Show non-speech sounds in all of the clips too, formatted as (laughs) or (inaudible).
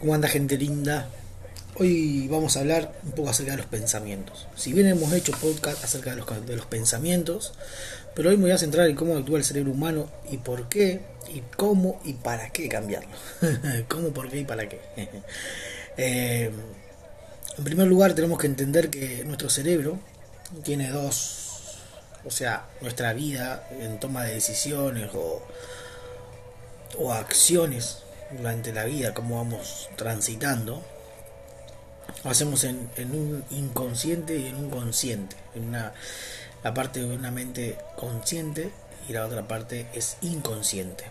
¿Cómo anda gente linda? Hoy vamos a hablar un poco acerca de los pensamientos. Si bien hemos hecho podcast acerca de los, de los pensamientos, pero hoy me voy a centrar en cómo actúa el cerebro humano y por qué, y cómo y para qué cambiarlo. (laughs) ¿Cómo, por qué y para qué? (laughs) Eh, en primer lugar tenemos que entender que nuestro cerebro tiene dos, o sea, nuestra vida en toma de decisiones o, o acciones durante la vida, cómo vamos transitando, lo hacemos en, un inconsciente y en un consciente, en una, la parte de una mente consciente y la otra parte es inconsciente.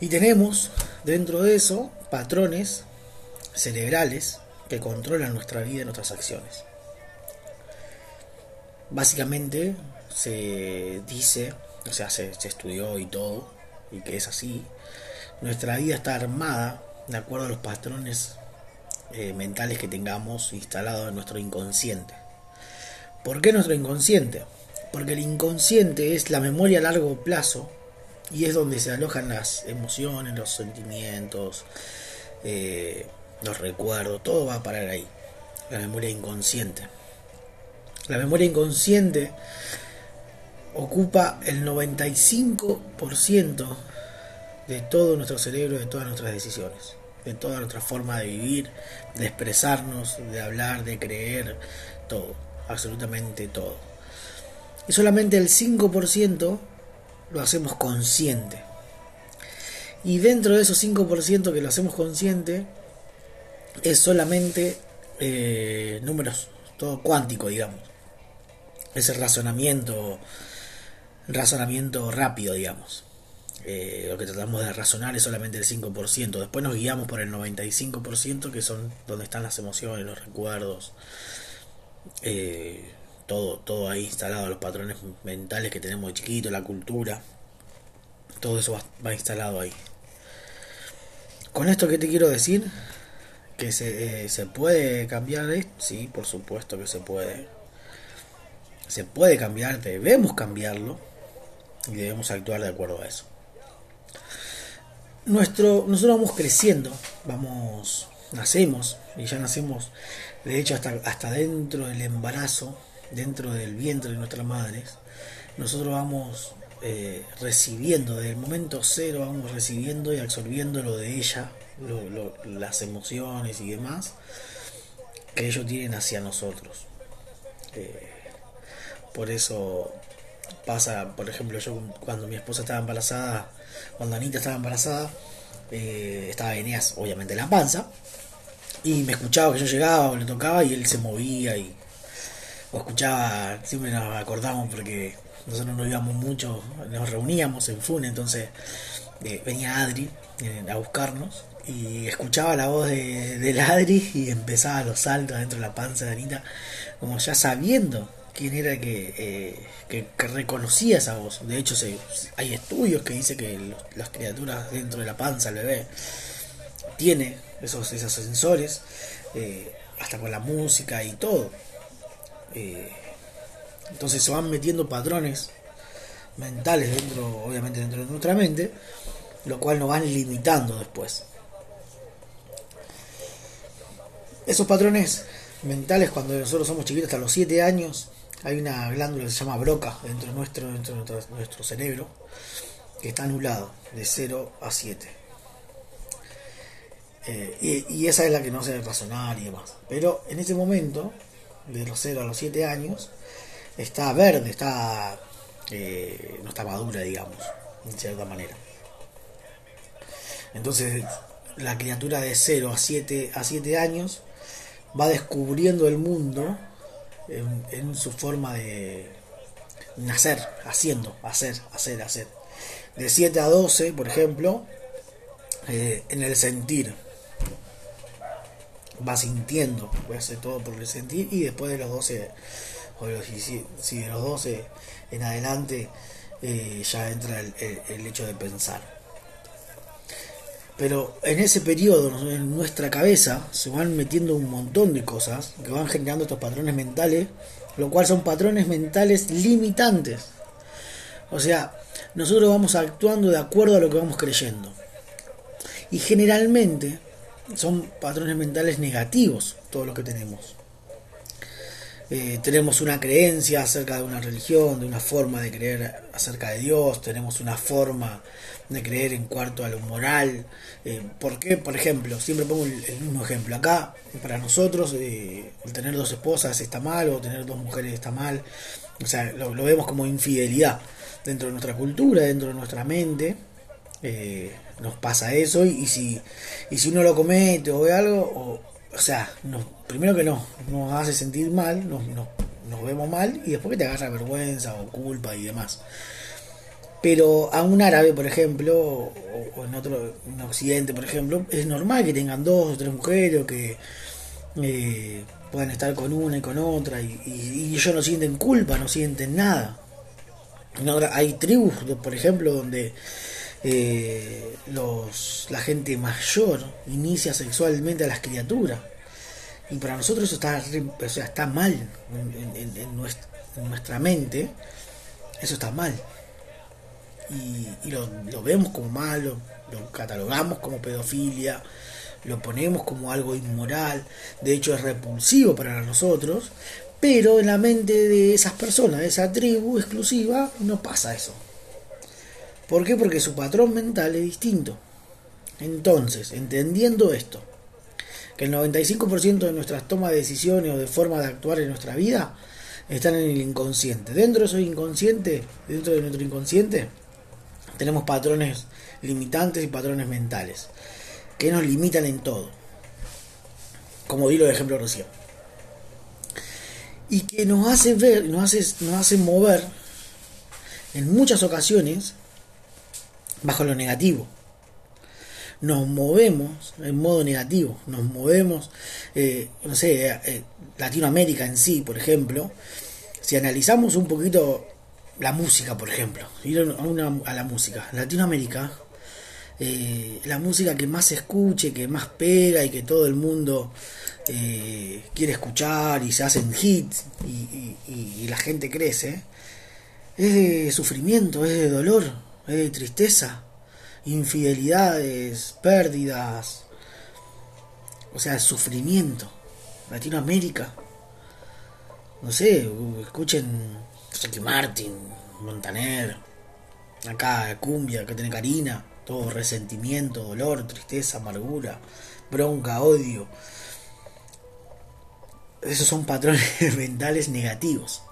Y tenemos dentro de eso patrones cerebrales que controlan nuestra vida y nuestras acciones. Básicamente se dice, o sea, se estudió y todo, y que es así, nuestra vida está armada de acuerdo a los patrones eh, mentales que tengamos instalados en nuestro inconsciente. ¿Por qué nuestro inconsciente? Porque el inconsciente es la memoria a largo plazo y es donde se alojan las emociones, los sentimientos, eh, los recuerdos, todo va a parar ahí. La memoria inconsciente. La memoria inconsciente ocupa el 95% de todo nuestro cerebro, de todas nuestras decisiones, de toda nuestra forma de vivir, de expresarnos, de hablar, de creer, todo, absolutamente todo. Y solamente el 5% lo hacemos consciente. Y dentro de esos 5% que lo hacemos consciente, es solamente eh, números, todo cuántico, digamos. Ese razonamiento razonamiento rápido, digamos. Eh, lo que tratamos de razonar es solamente el 5%. Después nos guiamos por el 95%, que son donde están las emociones, los recuerdos, eh, todo, todo ahí instalado, los patrones mentales que tenemos de chiquito, la cultura, todo eso va, instalado ahí. Con esto que te quiero decir, que se, eh, se puede cambiar, sí, por supuesto que se puede. Se puede cambiar, debemos cambiarlo y debemos actuar de acuerdo a eso. Nuestro, nosotros vamos creciendo, vamos, nacemos y ya nacemos, de hecho hasta, hasta dentro del embarazo, dentro del vientre de nuestras madres, nosotros vamos eh, recibiendo, desde el momento cero vamos recibiendo y absorbiendo lo de ella, las emociones y demás que ellos tienen hacia nosotros. Eh, por eso pasa, por ejemplo, yo cuando mi esposa estaba embarazada, cuando Anita estaba embarazada, eh, estaba Eneas obviamente en la panza, y me escuchaba que yo llegaba o le tocaba y él se movía y o escuchaba, siempre nos acordamos porque nosotros nos íbamos mucho, nos reuníamos en FUN, entonces eh, venía Adri eh, a buscarnos y escuchaba la voz de, Adri y empezaba los saltos dentro de la panza de Anita, como ya sabiendo quién era que, eh, que, reconocía esa voz. De hecho, se, hay estudios que dicen que las criaturas dentro de la panza, el bebé, tiene esos, esos sensores, eh, hasta con la música y todo. Eh, entonces se van metiendo patrones mentales dentro, obviamente dentro de nuestra mente, lo cual nos van limitando después. Esos patrones mentales cuando nosotros somos chiquitos hasta los 7 años hay una glándula que se llama broca dentro de nuestro, dentro de nuestro, cerebro que está anulado de 0 a 7. Eh, y, esa es la que no se razonar y demás. Pero en ese momento, de los 0 a los 7 años, está verde, está eh, no está madura, digamos, en cierta manera. Entonces, la criatura de 0 a 7, a 7 años va descubriendo el mundo en, su forma de nacer, haciendo, hacer, hacer, hacer. De 7 a 12, por ejemplo, eh, en el sentir. Va sintiendo, a hacer todo por el sentir y después de los 12, o los, si, de los 12 en adelante, eh, ya entra el hecho de pensar. Pero en ese periodo, en nuestra cabeza, se van metiendo un montón de cosas que van generando estos patrones mentales, lo cual son patrones mentales limitantes. O sea, nosotros vamos actuando de acuerdo a lo que vamos creyendo. Y generalmente son patrones mentales negativos todos los que tenemos. Eh, tenemos una creencia acerca de una religión, de una forma de creer acerca de Dios, tenemos una forma de creer en cuanto a lo moral. Eh, ¿Por qué? Por ejemplo, siempre pongo el, mismo ejemplo. Acá, para nosotros, eh, el tener dos esposas está mal o tener dos mujeres está mal. O sea, lo, vemos como infidelidad dentro de nuestra cultura, dentro de nuestra mente. Eh, nos pasa eso y, si, y si uno lo comete o ve algo, o, o sea, primero que no, nos hace sentir mal, nos, nos vemos mal y después que te agarra vergüenza o culpa y demás. Pero a un árabe, por ejemplo, o, en otro, en Occidente, por ejemplo, es normal que tengan dos o tres mujeres o que eh, puedan estar con una y con otra y, y, ellos no sienten culpa, no sienten nada. hay tribus, por ejemplo, donde eh, los, la gente mayor inicia sexualmente a las criaturas. Y para nosotros eso está, o sea, está mal en, nuestra, en nuestra mente. Eso está mal y, lo, vemos como malo, lo catalogamos como pedofilia, lo ponemos como algo inmoral, de hecho es repulsivo para nosotros, pero en la mente de esas personas, de esa tribu exclusiva, no pasa eso. ¿Por qué? Porque su patrón mental es distinto. Entonces, entendiendo esto, que el 95% de nuestras tomas de decisiones o de forma de actuar en nuestra vida están en el inconsciente. Dentro de eso inconsciente, dentro de nuestro inconsciente, tenemos patrones limitantes y patrones mentales que nos limitan en todo. Como di lo de ejemplo recién. Y que nos hace ver, nos hace, nos mover en muchas ocasiones bajo lo negativo. Nos movemos en modo negativo, nos movemos, eh, no sé, eh, Latinoamérica en sí, por ejemplo, si analizamos un poquito la música, por ejemplo, ir a, la música. Latinoamérica, eh, la música que más se escuche, que más pega y que todo el mundo eh, quiere escuchar y se hacen hits y, la gente crece, es de sufrimiento, es de dolor, tristeza, infidelidades, pérdidas, o sea, sufrimiento. Latinoamérica, no sé, escuchen Ricky Martin, Montaner, acá Cumbia, que tiene Karina, todo resentimiento, dolor, tristeza, amargura, bronca, odio. Esos son patrones (laughs) mentales negativos.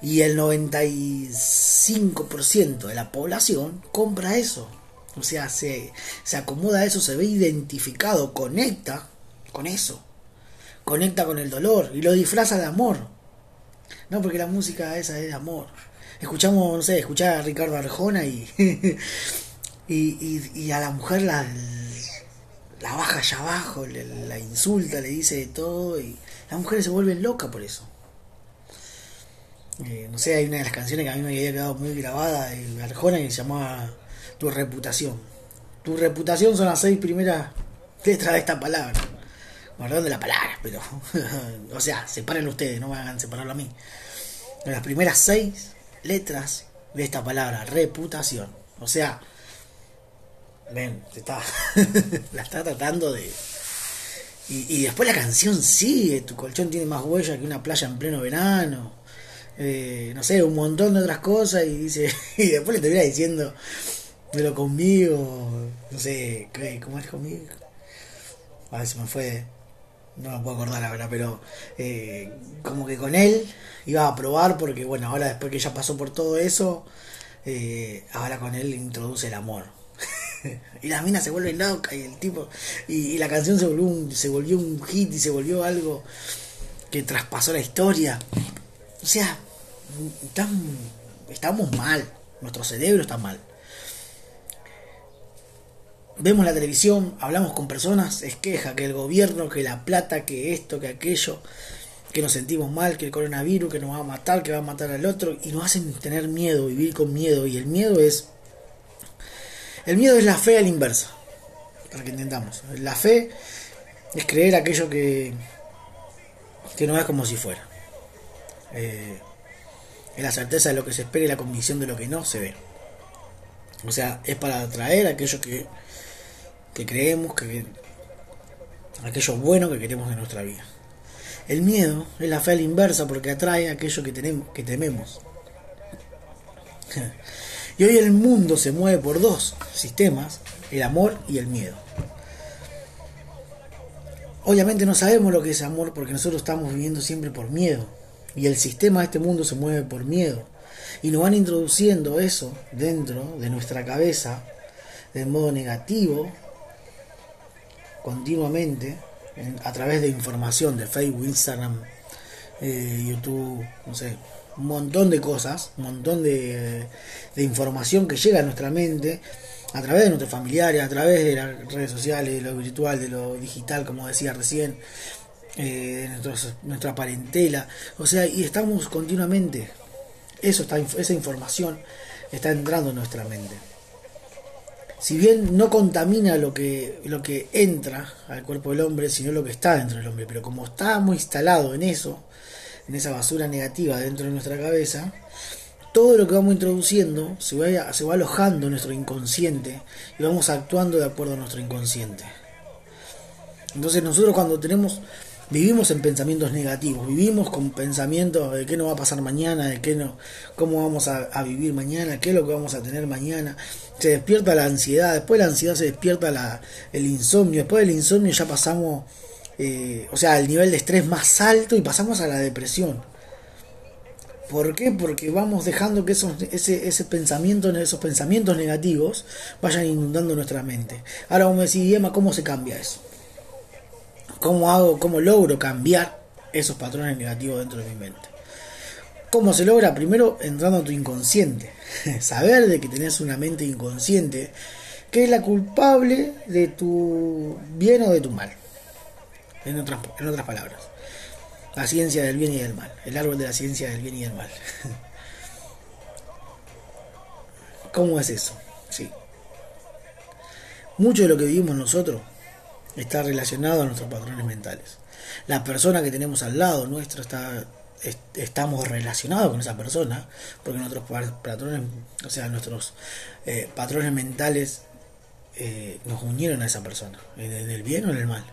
Y el 95% de la población compra eso. O sea, se, se acomoda a eso, se ve identificado, conecta con eso. Conecta con el dolor y lo disfraza de amor. No, porque la música esa es de amor. Escuchamos, no sé, escuchar a Ricardo Arjona y, (laughs) y, y, a la mujer la, la baja allá abajo, la insulta, le dice de todo y las mujeres se vuelven locas por eso. Eh, no sé, hay una de las canciones que a mí me había quedado muy grabada de Arjona que se llamaba Tu reputación. Tu reputación son las seis primeras letras de esta palabra perdón de la palabra, pero. (laughs) o sea, separen ustedes, no me hagan separarlo a mí. Las primeras seis letras de esta palabra, reputación. O sea, ven, está, (laughs) la está tratando de. Y, después la canción sigue, tu colchón tiene más huella que una playa en pleno verano. Eh, no sé, un montón de otras cosas y dice (laughs) y después le termina diciendo pero conmigo no sé cómo es conmigo a ver si me fue no me puedo acordar la verdad, pero eh, como que con él iba a probar porque bueno, ahora después que ya pasó por todo eso, eh, ahora con él introduce el amor. (laughs) y la mina se vuelve loca y el tipo y, la canción se volvió un, se volvió un hit y se volvió algo que traspasó la historia. O sea, estamos mal, nuestro cerebro está mal vemos la televisión, hablamos con personas, es queja que el gobierno, que la plata, que esto, que aquello, que nos sentimos mal, que el coronavirus, que nos va a matar, que va a matar al otro, y nos hacen tener miedo, vivir con miedo, y el miedo es... El miedo es la fe a la inversa, para que entendamos. La fe es creer aquello que, que no es como si fuera. Eh, es la certeza de lo que se espera y la convicción de lo que no se ve. O sea, es para atraer aquello que que creemos, que aquello bueno que queremos en nuestra vida. El miedo es la fe a la inversa porque atrae aquello que, tenemos, que tememos. (laughs) Y hoy el mundo se mueve por dos sistemas, el amor y el miedo. Obviamente no sabemos lo que es amor porque nosotros estamos viviendo siempre por miedo. Y el sistema de este mundo se mueve por miedo. Y nos van introduciendo eso dentro de nuestra cabeza de modo negativo continuamente a través de información de Facebook, Instagram, eh, YouTube, no sé, un montón de cosas, un montón de, de, información que llega a nuestra mente a través de nuestros familiares, a través de las redes sociales, de lo virtual, de lo digital, como decía recién, eh, de nuestra parentela, o sea, y estamos continuamente, eso está, esa información está entrando en nuestra mente. Si bien no contamina lo que, lo que entra al cuerpo del hombre, sino lo que está dentro del hombre, pero como estamos instalados en eso, en esa basura negativa dentro de nuestra cabeza, todo lo que vamos introduciendo se va, se va alojando en nuestro inconsciente y vamos actuando de acuerdo a nuestro inconsciente. Entonces nosotros cuando tenemos vivimos en pensamientos negativos, vivimos con pensamientos de qué nos va a pasar mañana, de qué no, cómo vamos a, vivir mañana, qué es lo que vamos a tener mañana. Se despierta la ansiedad, después de la ansiedad se despierta la, el insomnio, después del insomnio ya pasamos, eh, o sea, el nivel de estrés más alto y pasamos a la depresión. ¿Por qué? Porque vamos dejando que esos, ese, ese pensamiento, esos pensamientos negativos vayan inundando nuestra mente. Ahora vamos a decir, Emma, ¿cómo se cambia eso? ¿Cómo hago, cómo logro cambiar esos patrones negativos dentro de mi mente? ¿Cómo se logra? Primero entrando a tu inconsciente. (laughs) Saber de que tenés una mente inconsciente que es la culpable de tu bien o de tu mal. En otras, en otras palabras. La ciencia del bien y del mal. El árbol de la ciencia del bien y del mal. (laughs) ¿Cómo es eso? Sí. Mucho de lo que vivimos nosotros está relacionado a nuestros patrones mentales. La persona que tenemos al lado nuestro está estamos relacionados con esa persona porque nuestros patrones o sea nuestros eh, patrones mentales eh, nos unieron a esa persona en el bien o en el mal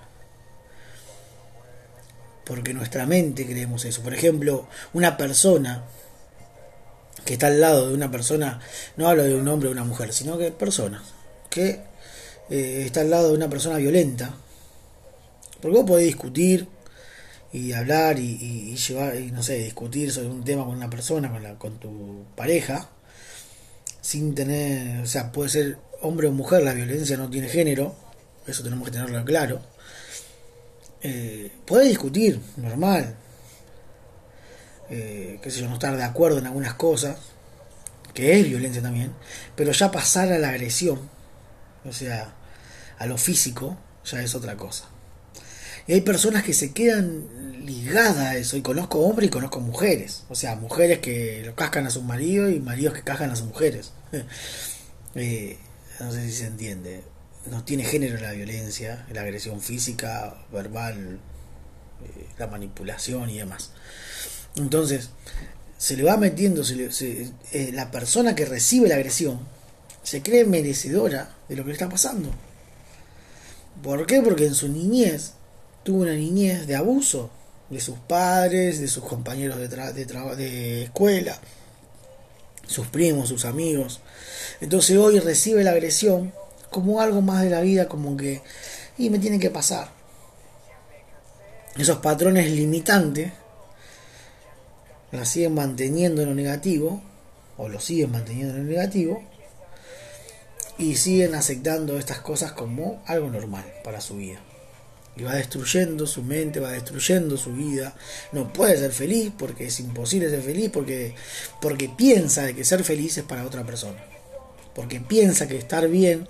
porque nuestra mente creemos eso por ejemplo una persona que está al lado de una persona no hablo de un hombre o una mujer sino que personas que eh, está al lado de una persona violenta. Porque vos podés discutir y hablar y, llevar, y no sé, discutir sobre un tema con una persona, con, la, con tu pareja, sin tener, o sea, puede ser hombre o mujer, la violencia no tiene género, eso tenemos que tenerlo claro. Eh, podés discutir, normal, eh, qué sé yo, no estar de acuerdo en algunas cosas, que es violencia también, pero ya pasar a la agresión, o sea, a lo físico, ya es otra cosa. Y hay personas que se quedan ligadas a eso, y conozco hombres y conozco mujeres, o sea, mujeres que lo cascan a sus maridos y maridos que cascan a sus mujeres. (laughs) Eh, no sé si se entiende. No tiene género la violencia, la agresión física, verbal, eh, la manipulación y demás. Entonces, se le va metiendo, se eh, la persona que recibe la agresión se cree merecedora de lo que le está pasando. ¿Por qué? Porque en su niñez tuvo una niñez de abuso de sus padres, de sus compañeros de, de, de escuela, sus primos, sus amigos. Entonces hoy recibe la agresión como algo más de la vida, como que, y me tiene que pasar. Esos patrones limitantes la siguen manteniendo en lo negativo, o lo siguen manteniendo en lo negativo, y siguen aceptando estas cosas como algo normal para su vida. Y va destruyendo su mente, va destruyendo su vida. No puede ser feliz porque es imposible ser feliz porque, porque piensa de que ser feliz es para otra persona. Porque piensa que estar bien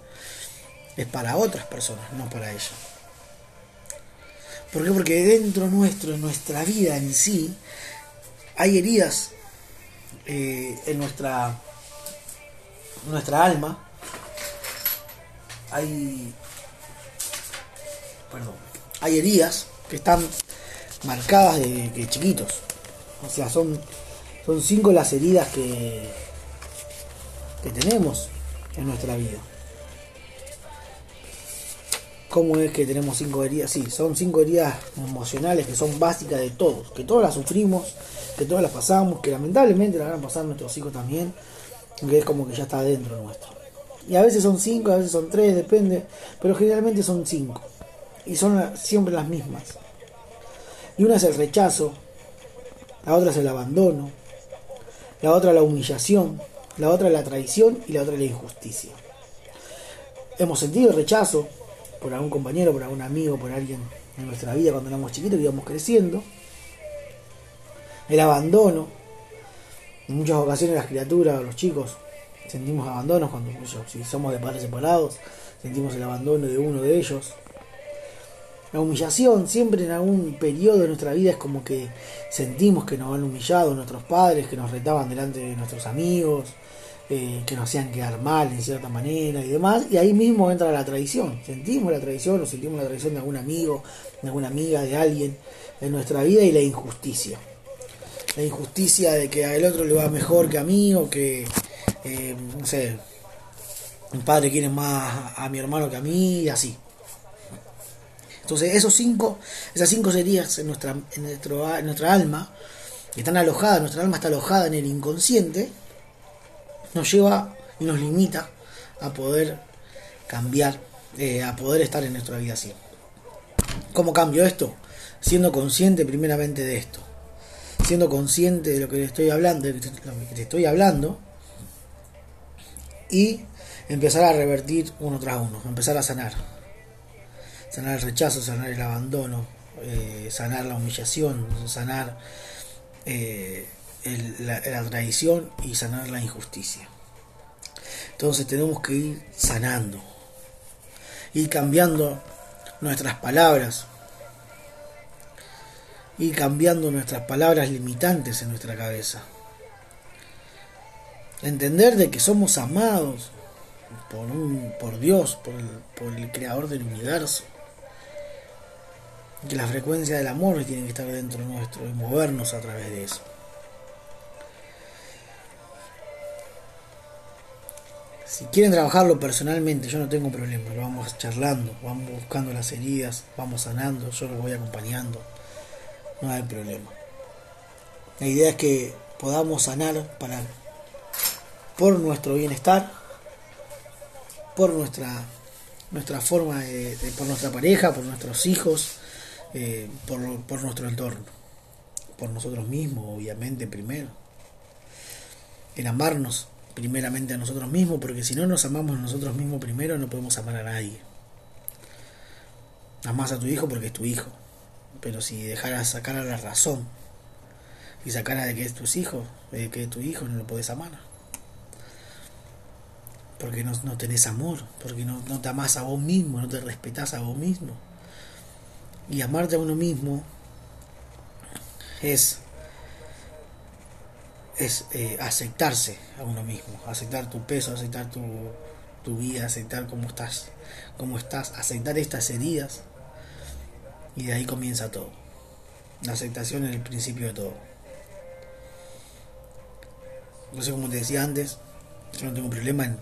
es para otras personas, no para ella. ¿Por qué? Porque dentro nuestro, en nuestra vida en sí, hay heridas eh, en nuestra, nuestra alma hay, perdón, hay heridas que están marcadas de, chiquitos. O sea, son, son cinco las heridas que, que tenemos en nuestra vida. ¿Cómo es que tenemos cinco heridas? Sí, son cinco heridas emocionales que son básicas de todos, que todos las sufrimos, que todas las pasamos, que lamentablemente las van a pasar nuestros hijos también, que es como que ya está dentro nuestro. Y a veces son cinco, a veces son tres, depende, pero generalmente son cinco. Y son siempre las mismas. Y una es el rechazo, la otra es el abandono, la otra la humillación, la otra la traición y la otra la injusticia. Hemos sentido el rechazo por algún compañero, por algún amigo, por alguien en nuestra vida cuando éramos chiquitos y íbamos creciendo. El abandono. En muchas ocasiones las criaturas, los chicos, sentimos abandonos cuando si somos de padres separados, sentimos el abandono de uno de ellos. La humillación siempre en algún periodo de nuestra vida es como que sentimos que nos han humillado nuestros padres, que nos retaban delante de nuestros amigos, eh, que nos hacían quedar mal en cierta manera y demás. Y ahí mismo entra la traición. Sentimos la traición o sentimos la traición de algún amigo, de alguna amiga, de alguien en nuestra vida y la injusticia. La injusticia de que al otro le va mejor que a mí o que, eh, no sé, mi padre quiere más a mi hermano que a mí y así. Entonces, esos cinco, esas cinco heridas en nuestra, en, nuestro, en nuestra alma, que están alojadas, nuestra alma está alojada en el inconsciente, nos lleva y nos limita a poder cambiar, eh, a poder estar en nuestra vida así. ¿Cómo cambio esto? Siendo consciente primeramente de esto, siendo consciente de lo que le estoy hablando, de lo que te estoy hablando, y empezar a revertir uno tras uno, empezar a sanar sanar el rechazo, sanar el abandono, eh, sanar la humillación, sanar eh, la, traición y sanar la injusticia. Entonces tenemos que ir sanando, ir cambiando nuestras palabras, ir cambiando nuestras palabras limitantes en nuestra cabeza. Entender de que somos amados por, un, por Dios, por por el creador del universo que la frecuencia del amor tiene que estar dentro nuestro y movernos a través de eso. Si quieren trabajarlo personalmente, yo no tengo problema, vamos charlando, vamos buscando las heridas, vamos sanando, yo los voy acompañando, no hay problema. La idea es que podamos sanar para por nuestro bienestar, por nuestra nuestra forma de por nuestra pareja, por nuestros hijos, eh, por, por nuestro entorno, por nosotros mismos, obviamente, primero. En amarnos primeramente a nosotros mismos, porque si no nos amamos a nosotros mismos primero, no podemos amar a nadie. Amás a tu hijo porque es tu hijo, pero si dejaras sacar a la razón y sacara de que es tu hijo, de que es tu hijo, no lo puedes amar. Porque no, no tenés amor, porque no, no te amás a vos mismo, no te respetás a vos mismo. Y amarte a uno mismo es, es eh, aceptarse a uno mismo, aceptar tu peso, aceptar tu, tu vida, aceptar cómo estás, cómo estás, aceptar estas heridas y de ahí comienza todo. La aceptación es el principio de todo. No sé, como te decía antes, yo no tengo problema en,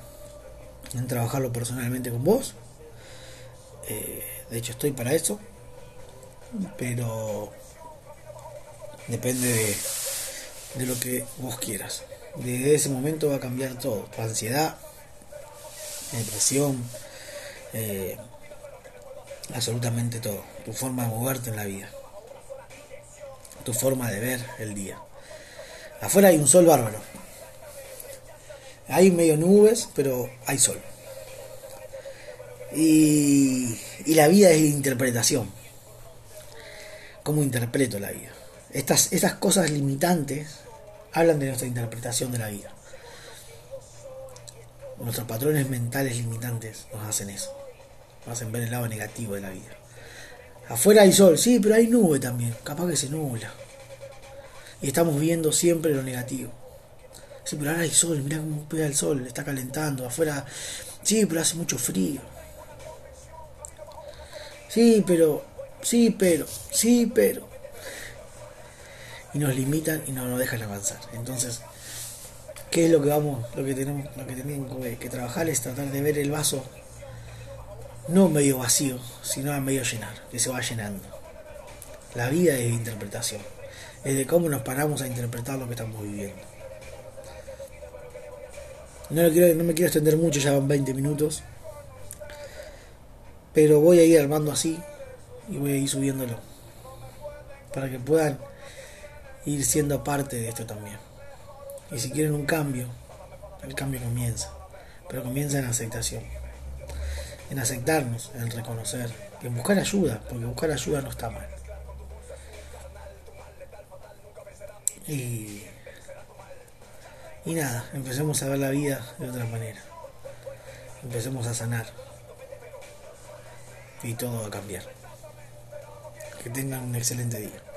en trabajarlo personalmente con vos. Eh, de hecho, estoy para eso pero depende de, de lo que vos quieras. Desde ese momento va a cambiar todo, tu ansiedad, depresión, eh, absolutamente todo, tu forma de moverte en la vida, tu forma de ver el día. Afuera hay un sol bárbaro. Hay medio nubes, pero hay sol. Y, y la vida es interpretación cómo interpreto la vida. Estas, estas cosas limitantes hablan de nuestra interpretación de la vida. Nuestros patrones mentales limitantes nos hacen eso. Nos hacen ver el lado negativo de la vida. Afuera hay sol, sí, pero hay nube también. Capaz que se nubla. Y estamos viendo siempre lo negativo. Sí, pero ahora hay sol, mira cómo pega el sol, está calentando. Afuera, sí, pero hace mucho frío. Sí, pero sí, pero, sí, pero. Y nos limitan y no nos dejan avanzar. Entonces, ¿qué es lo que vamos, lo que tenemos, lo que tenemos que trabajar es tratar de ver el vaso no medio vacío, sino a medio llenar, que se va llenando. La vida es interpretación, es de cómo nos paramos a interpretar lo que estamos viviendo. No, quiero, no me quiero extender mucho, ya van 20 minutos, pero voy a ir armando así y voy a ir subiéndolo, para que puedan ir siendo parte de esto también. Y si quieren un cambio, el cambio comienza, pero comienza en aceptación, en aceptarnos, en reconocer, en buscar ayuda, porque buscar ayuda no está mal. Y, y nada, empecemos a ver la vida de otra manera, empecemos a sanar y todo va a cambiar. Que tengan un excelente día.